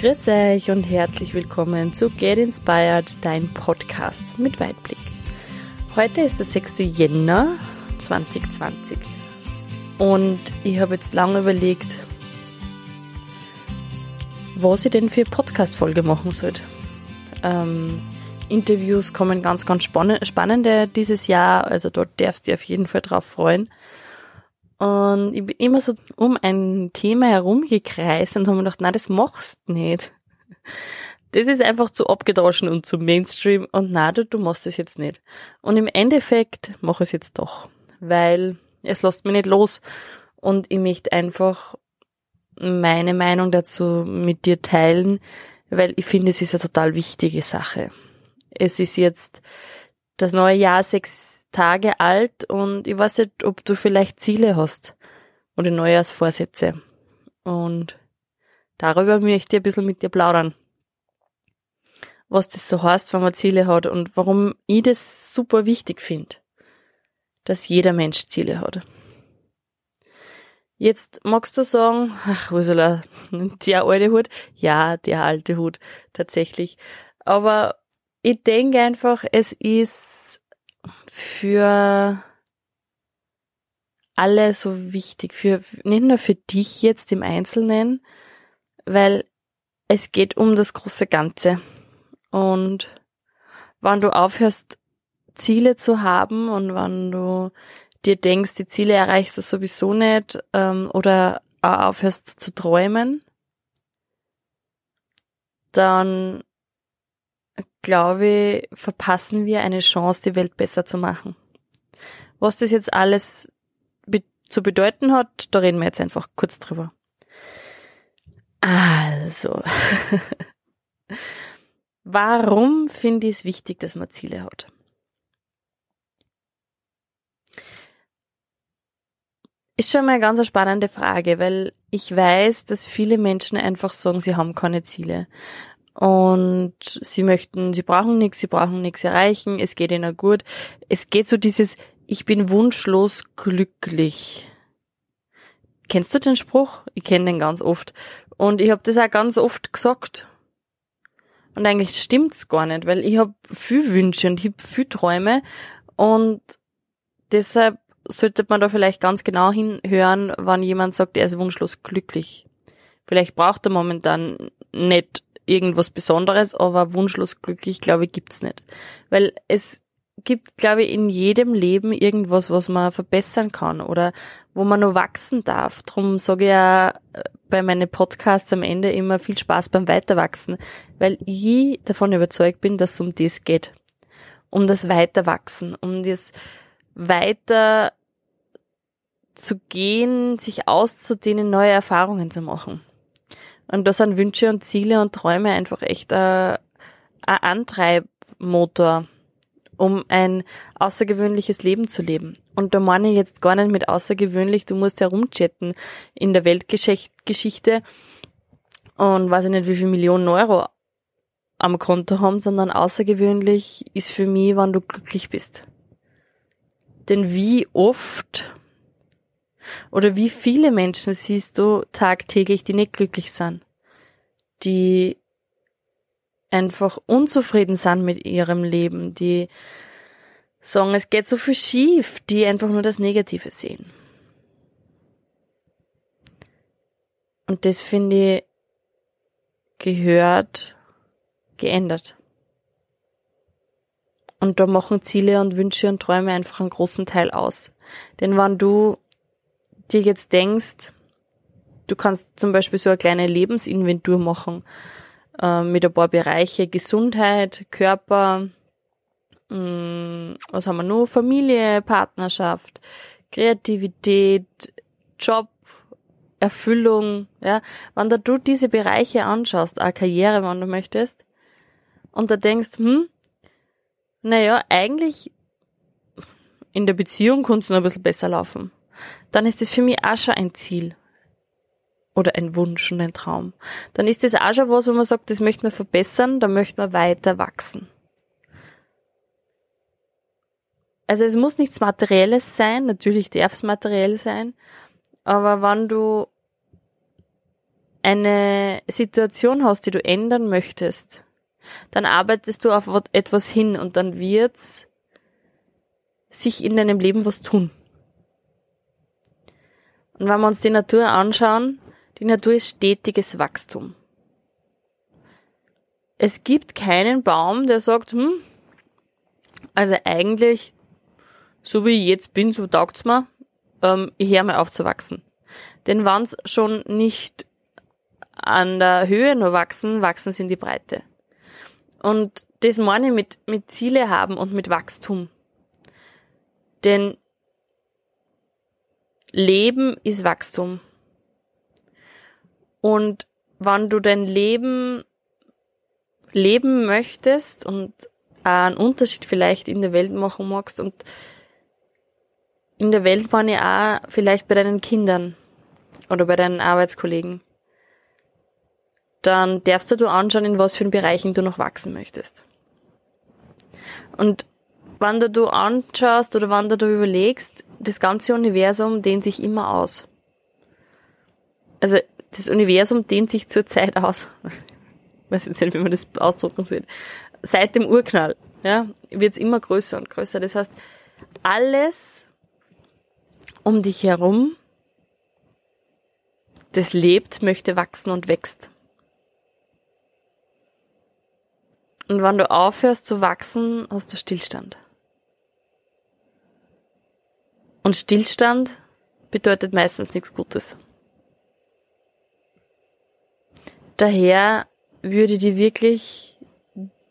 Grüß euch und herzlich willkommen zu Get Inspired, dein Podcast mit Weitblick. Heute ist der 6. Jänner 2020 und ich habe jetzt lange überlegt, was ich denn für Podcast-Folge machen sollte. Ähm, Interviews kommen ganz, ganz spannende dieses Jahr, also dort darfst du dich auf jeden Fall drauf freuen. Und ich bin immer so um ein Thema herumgekreist und habe mir gedacht, nein, das machst du nicht. Das ist einfach zu abgedroschen und zu Mainstream und nein, du, du machst es jetzt nicht. Und im Endeffekt mache ich es jetzt doch, weil es lässt mich nicht los und ich möchte einfach meine Meinung dazu mit dir teilen, weil ich finde, es ist eine total wichtige Sache. Es ist jetzt das neue Jahr sechs Tage alt und ich weiß nicht, ob du vielleicht Ziele hast oder Neujahrsvorsätze. Und darüber möchte ich ein bisschen mit dir plaudern. Was das so heißt, wenn man Ziele hat und warum ich das super wichtig finde, dass jeder Mensch Ziele hat. Jetzt magst du sagen, ach, Ursula, der alte Hut? Ja, der alte Hut, tatsächlich. Aber ich denke einfach, es ist für alle so wichtig, für, nicht nur für dich jetzt im Einzelnen, weil es geht um das große Ganze. Und wenn du aufhörst, Ziele zu haben und wenn du dir denkst, die Ziele erreichst du sowieso nicht ähm, oder aufhörst zu träumen, dann glaube verpassen wir eine Chance, die Welt besser zu machen. Was das jetzt alles be zu bedeuten hat, da reden wir jetzt einfach kurz drüber. Also, warum finde ich es wichtig, dass man Ziele hat? Ist schon mal eine ganz spannende Frage, weil ich weiß, dass viele Menschen einfach sagen, sie haben keine Ziele und sie möchten, sie brauchen nichts, sie brauchen nichts erreichen, es geht ihnen gut. Es geht so dieses, ich bin wunschlos glücklich. Kennst du den Spruch? Ich kenne den ganz oft. Und ich habe das auch ganz oft gesagt. Und eigentlich stimmt's gar nicht, weil ich habe viel Wünsche und ich habe viel Träume und deshalb sollte man da vielleicht ganz genau hinhören, wann jemand sagt, er ist wunschlos glücklich. Vielleicht braucht er momentan nicht irgendwas Besonderes, aber wunschlos glücklich, glaube ich, gibt's nicht. Weil es gibt, glaube ich, in jedem Leben irgendwas, was man verbessern kann oder wo man nur wachsen darf. Drum sage ich ja äh, bei meinen Podcasts am Ende immer viel Spaß beim Weiterwachsen, weil ich davon überzeugt bin, dass es um das geht. Um das Weiterwachsen, um das weiter zu gehen, sich auszudehnen, neue Erfahrungen zu machen. Und da sind Wünsche und Ziele und Träume einfach echt ein, ein Antreibmotor, um ein außergewöhnliches Leben zu leben. Und da meine ich jetzt gar nicht mit außergewöhnlich, du musst herumchatten in der Weltgeschichte und weiß ich nicht, wie viel Millionen Euro am Konto haben, sondern außergewöhnlich ist für mich, wann du glücklich bist. Denn wie oft oder wie viele Menschen siehst du tagtäglich, die nicht glücklich sind, die einfach unzufrieden sind mit ihrem Leben, die sagen, es geht so viel schief, die einfach nur das Negative sehen. Und das finde ich gehört geändert. Und da machen Ziele und Wünsche und Träume einfach einen großen Teil aus. Denn wenn du dir jetzt denkst, du kannst zum Beispiel so eine kleine Lebensinventur machen äh, mit ein paar Bereiche Gesundheit, Körper, mh, mm, was haben wir noch? Familie, Partnerschaft, Kreativität, Job, Erfüllung, ja. Wenn da du diese Bereiche anschaust, eine Karriere, wenn du möchtest, und da denkst, hm, naja, eigentlich in der Beziehung kannst du noch ein bisschen besser laufen dann ist das für mich auch schon ein Ziel. Oder ein Wunsch und ein Traum. Dann ist das auch schon was, wo man sagt, das möchte man verbessern, da möchte man weiter wachsen. Also es muss nichts Materielles sein, natürlich darf es materiell sein, aber wenn du eine Situation hast, die du ändern möchtest, dann arbeitest du auf etwas hin und dann wird's sich in deinem Leben was tun. Und wenn wir uns die Natur anschauen, die Natur ist stetiges Wachstum. Es gibt keinen Baum, der sagt, hm, also eigentlich, so wie ich jetzt bin, so taugt's mir, ähm, ich höre mal auf zu wachsen. Denn wenn's schon nicht an der Höhe nur wachsen, wachsen sie in die Breite. Und das meine ich mit, mit Ziele haben und mit Wachstum. Denn Leben ist Wachstum. Und wann du dein Leben leben möchtest und einen Unterschied vielleicht in der Welt machen magst und in der Welt meine ich auch vielleicht bei deinen Kindern oder bei deinen Arbeitskollegen, dann darfst du anschauen, in was für Bereichen du noch wachsen möchtest. Und wenn du anschaust oder wenn du überlegst, das ganze Universum dehnt sich immer aus. Also das Universum dehnt sich zurzeit aus. Ich weiß jetzt nicht, wie man das ausdrucken soll. Seit dem Urknall ja, wird es immer größer und größer. Das heißt, alles um dich herum, das lebt, möchte wachsen und wächst. Und wenn du aufhörst zu wachsen, hast du Stillstand. Und Stillstand bedeutet meistens nichts Gutes. Daher würde ich die wirklich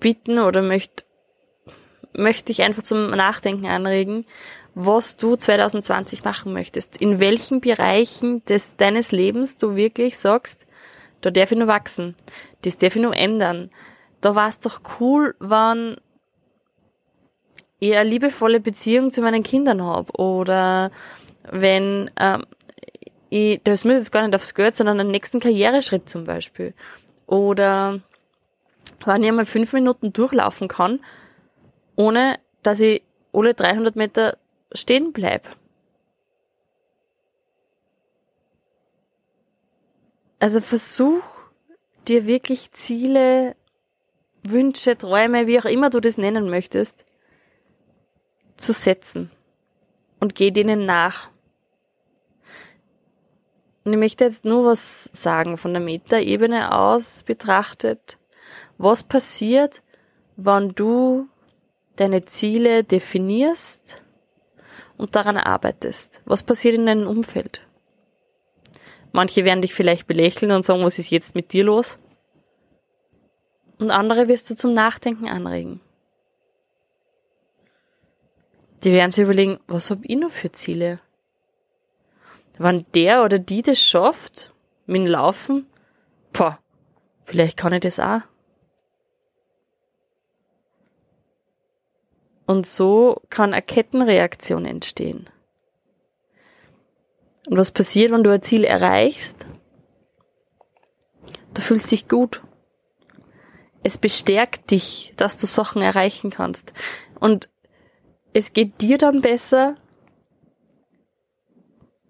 bitten oder möchte, möchte ich einfach zum Nachdenken anregen, was du 2020 machen möchtest. In welchen Bereichen des, deines Lebens du wirklich sagst, da darf ich nur wachsen, das darf ich nur ändern. Da war es doch cool, wenn ich eine liebevolle Beziehung zu meinen Kindern habe oder wenn ähm, ich, das muss jetzt gar nicht aufs Geld, sondern einen nächsten Karriereschritt zum Beispiel. Oder wenn ich einmal fünf Minuten durchlaufen kann, ohne dass ich alle 300 Meter stehen bleibe. Also versuch dir wirklich Ziele, Wünsche, Träume, wie auch immer du das nennen möchtest, zu setzen und geh denen nach. Und ich möchte jetzt nur was sagen von der Metaebene aus betrachtet. Was passiert, wenn du deine Ziele definierst und daran arbeitest? Was passiert in deinem Umfeld? Manche werden dich vielleicht belächeln und sagen, was ist jetzt mit dir los? Und andere wirst du zum Nachdenken anregen. Die werden sich überlegen, was hab ich noch für Ziele? Wenn der oder die das schafft, mit dem Laufen, boah, vielleicht kann ich das auch. Und so kann eine Kettenreaktion entstehen. Und was passiert, wenn du ein Ziel erreichst? Du fühlst dich gut. Es bestärkt dich, dass du Sachen erreichen kannst. Und es geht dir dann besser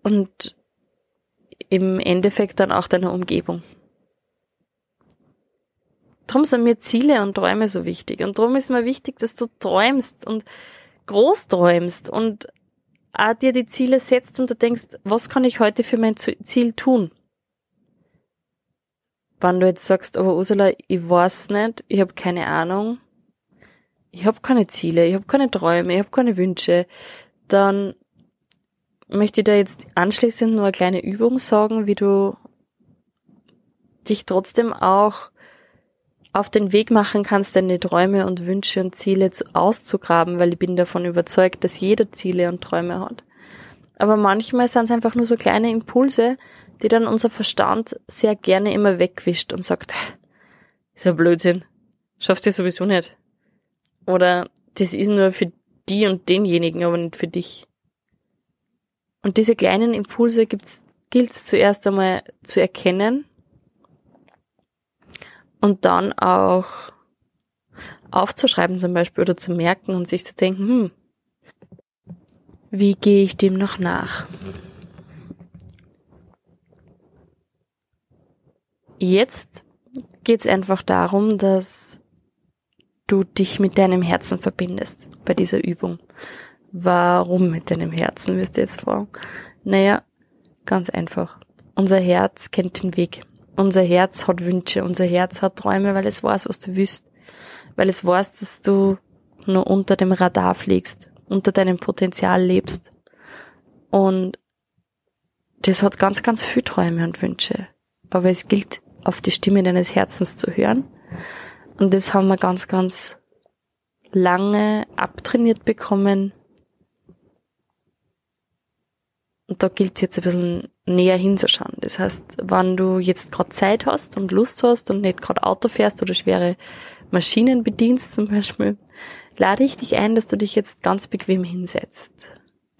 und im Endeffekt dann auch deiner Umgebung. Darum sind mir Ziele und Träume so wichtig. Und darum ist mir wichtig, dass du träumst und groß träumst und auch dir die Ziele setzt und du denkst, was kann ich heute für mein Ziel tun? Wenn du jetzt sagst, aber Ursula, ich weiß nicht, ich habe keine Ahnung, ich habe keine Ziele, ich habe keine Träume, ich habe keine Wünsche, dann möchte ich da jetzt anschließend nur eine kleine Übung sagen, wie du dich trotzdem auch auf den Weg machen kannst, deine Träume und Wünsche und Ziele zu, auszugraben, weil ich bin davon überzeugt, dass jeder Ziele und Träume hat. Aber manchmal sind es einfach nur so kleine Impulse, die dann unser Verstand sehr gerne immer wegwischt und sagt, ist ja Blödsinn, schaffst du sowieso nicht. Oder das ist nur für die und denjenigen, aber nicht für dich. Und diese kleinen Impulse gibt's, gilt es zuerst einmal zu erkennen und dann auch aufzuschreiben zum Beispiel oder zu merken und sich zu denken, hm, wie gehe ich dem noch nach? jetzt geht's einfach darum, dass du dich mit deinem Herzen verbindest bei dieser Übung. Warum mit deinem Herzen, wirst du jetzt fragen? Naja, ganz einfach. Unser Herz kennt den Weg. Unser Herz hat Wünsche, unser Herz hat Träume, weil es weiß, was du willst. Weil es weiß, dass du nur unter dem Radar fliegst, unter deinem Potenzial lebst. Und das hat ganz, ganz viel Träume und Wünsche. Aber es gilt, auf die Stimme deines Herzens zu hören. Und das haben wir ganz, ganz lange abtrainiert bekommen. Und da gilt es jetzt ein bisschen näher hinzuschauen. Das heißt, wenn du jetzt gerade Zeit hast und Lust hast und nicht gerade Auto fährst oder schwere Maschinen bedienst zum Beispiel, lade ich dich ein, dass du dich jetzt ganz bequem hinsetzt.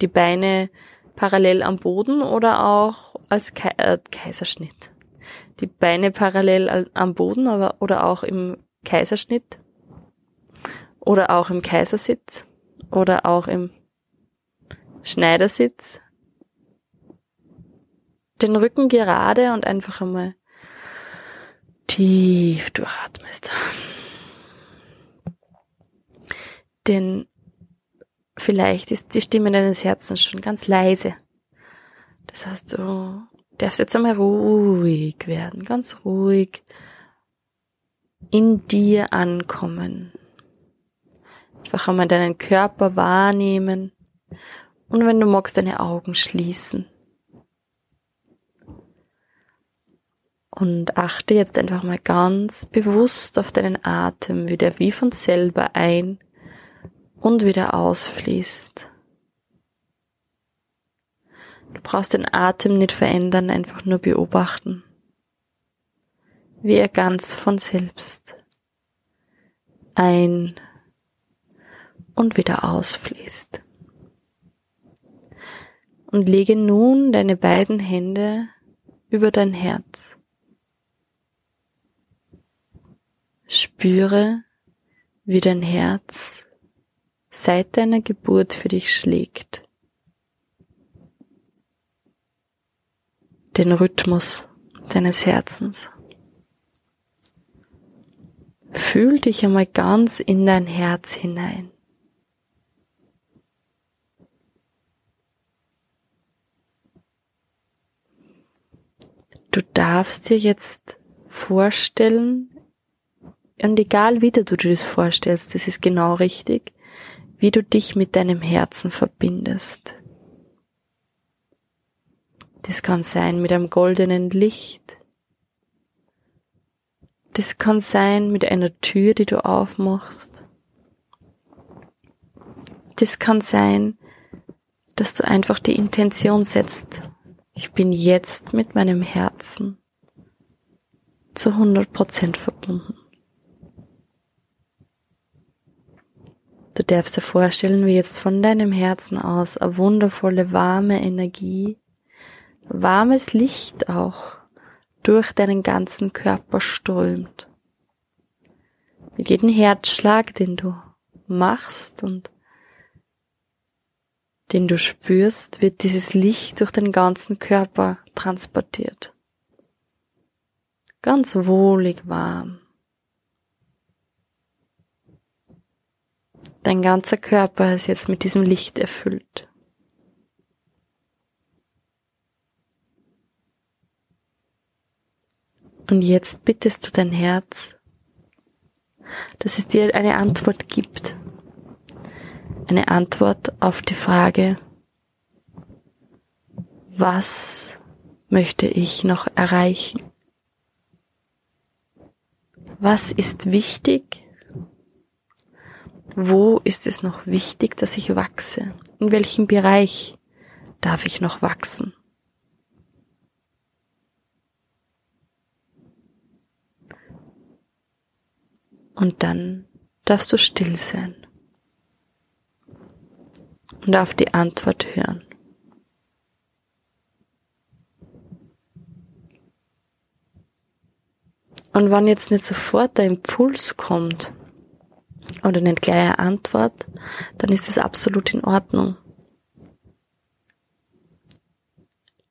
Die Beine parallel am Boden oder auch als Ke äh, Kaiserschnitt. Die Beine parallel am Boden aber, oder auch im Kaiserschnitt oder auch im Kaisersitz oder auch im Schneidersitz. Den Rücken gerade und einfach einmal tief durchatmest. Denn vielleicht ist die Stimme deines Herzens schon ganz leise. Das heißt, du darfst jetzt einmal ruhig werden, ganz ruhig in dir ankommen. Einfach einmal deinen Körper wahrnehmen und wenn du magst, deine Augen schließen. Und achte jetzt einfach mal ganz bewusst auf deinen Atem, wie der wie von selber ein und wieder ausfließt. Du brauchst den Atem nicht verändern, einfach nur beobachten, wie er ganz von selbst ein und wieder ausfließt. Und lege nun deine beiden Hände über dein Herz. Spüre, wie dein Herz seit deiner Geburt für dich schlägt. Den Rhythmus deines Herzens. Fühl dich einmal ganz in dein Herz hinein. Du darfst dir jetzt vorstellen, und egal wie du dir das vorstellst, das ist genau richtig, wie du dich mit deinem Herzen verbindest. Das kann sein mit einem goldenen Licht. Das kann sein mit einer Tür, die du aufmachst. Das kann sein, dass du einfach die Intention setzt. Ich bin jetzt mit meinem Herzen zu 100% verbunden. Du darfst dir vorstellen, wie jetzt von deinem Herzen aus eine wundervolle, warme Energie, warmes Licht auch durch deinen ganzen Körper strömt. Mit jedem Herzschlag, den du machst und den du spürst, wird dieses Licht durch den ganzen Körper transportiert. Ganz wohlig warm. Dein ganzer Körper ist jetzt mit diesem Licht erfüllt. Und jetzt bittest du dein Herz, dass es dir eine Antwort gibt. Eine Antwort auf die Frage, was möchte ich noch erreichen? Was ist wichtig? Wo ist es noch wichtig, dass ich wachse? In welchem Bereich darf ich noch wachsen? Und dann darfst du still sein und auf die Antwort hören. Und wenn jetzt nicht sofort der Impuls kommt, oder eine klare Antwort, dann ist es absolut in Ordnung.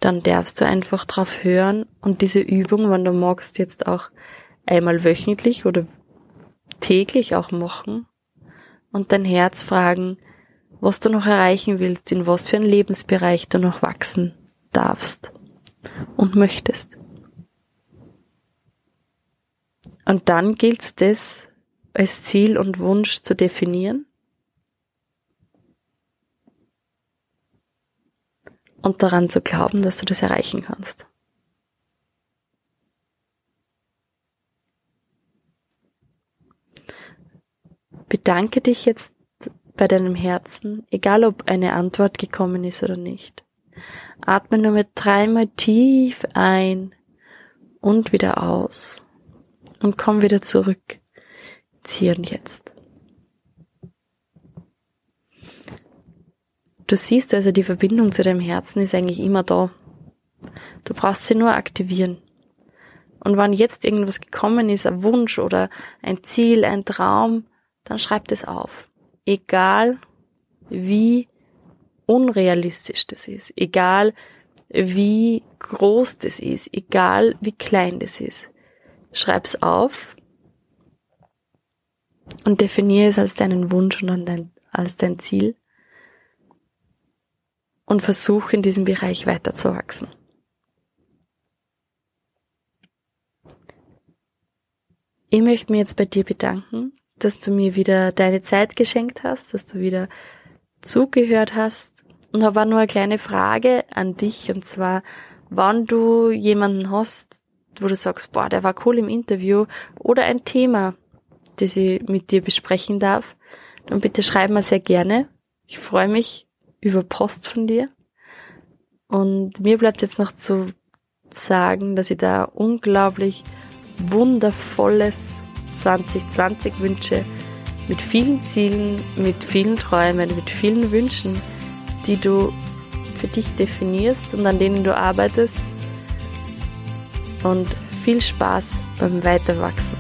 dann darfst du einfach drauf hören und diese Übung, wenn du magst, jetzt auch einmal wöchentlich oder täglich auch machen und dein Herz fragen, was du noch erreichen willst, in was für einen Lebensbereich du noch wachsen darfst und möchtest. Und dann gilt es, das als Ziel und Wunsch zu definieren und daran zu glauben, dass du das erreichen kannst. Bedanke dich jetzt bei deinem Herzen, egal ob eine Antwort gekommen ist oder nicht. Atme nur mit dreimal tief ein und wieder aus und komm wieder zurück. Hier und jetzt. Du siehst also, die Verbindung zu deinem Herzen ist eigentlich immer da. Du brauchst sie nur aktivieren. Und wenn jetzt irgendwas gekommen ist, ein Wunsch oder ein Ziel, ein Traum, dann schreib das auf. Egal wie unrealistisch das ist, egal wie groß das ist, egal wie klein das ist. Schreib's auf und definiere es als deinen Wunsch und dein, als dein Ziel und versuche in diesem Bereich weiterzuwachsen. Ich möchte mich jetzt bei dir bedanken, dass du mir wieder deine Zeit geschenkt hast, dass du wieder zugehört hast. Und habe auch nur eine kleine Frage an dich, und zwar, wann du jemanden hast, wo du sagst, boah, der war cool im Interview, oder ein Thema, das ich mit dir besprechen darf, dann bitte schreib mir sehr gerne. Ich freue mich über Post von dir. Und mir bleibt jetzt noch zu sagen, dass ich da unglaublich wundervolles 2020 wünsche. Mit vielen Zielen, mit vielen Träumen, mit vielen Wünschen, die du für dich definierst und an denen du arbeitest. Und viel Spaß beim Weiterwachsen.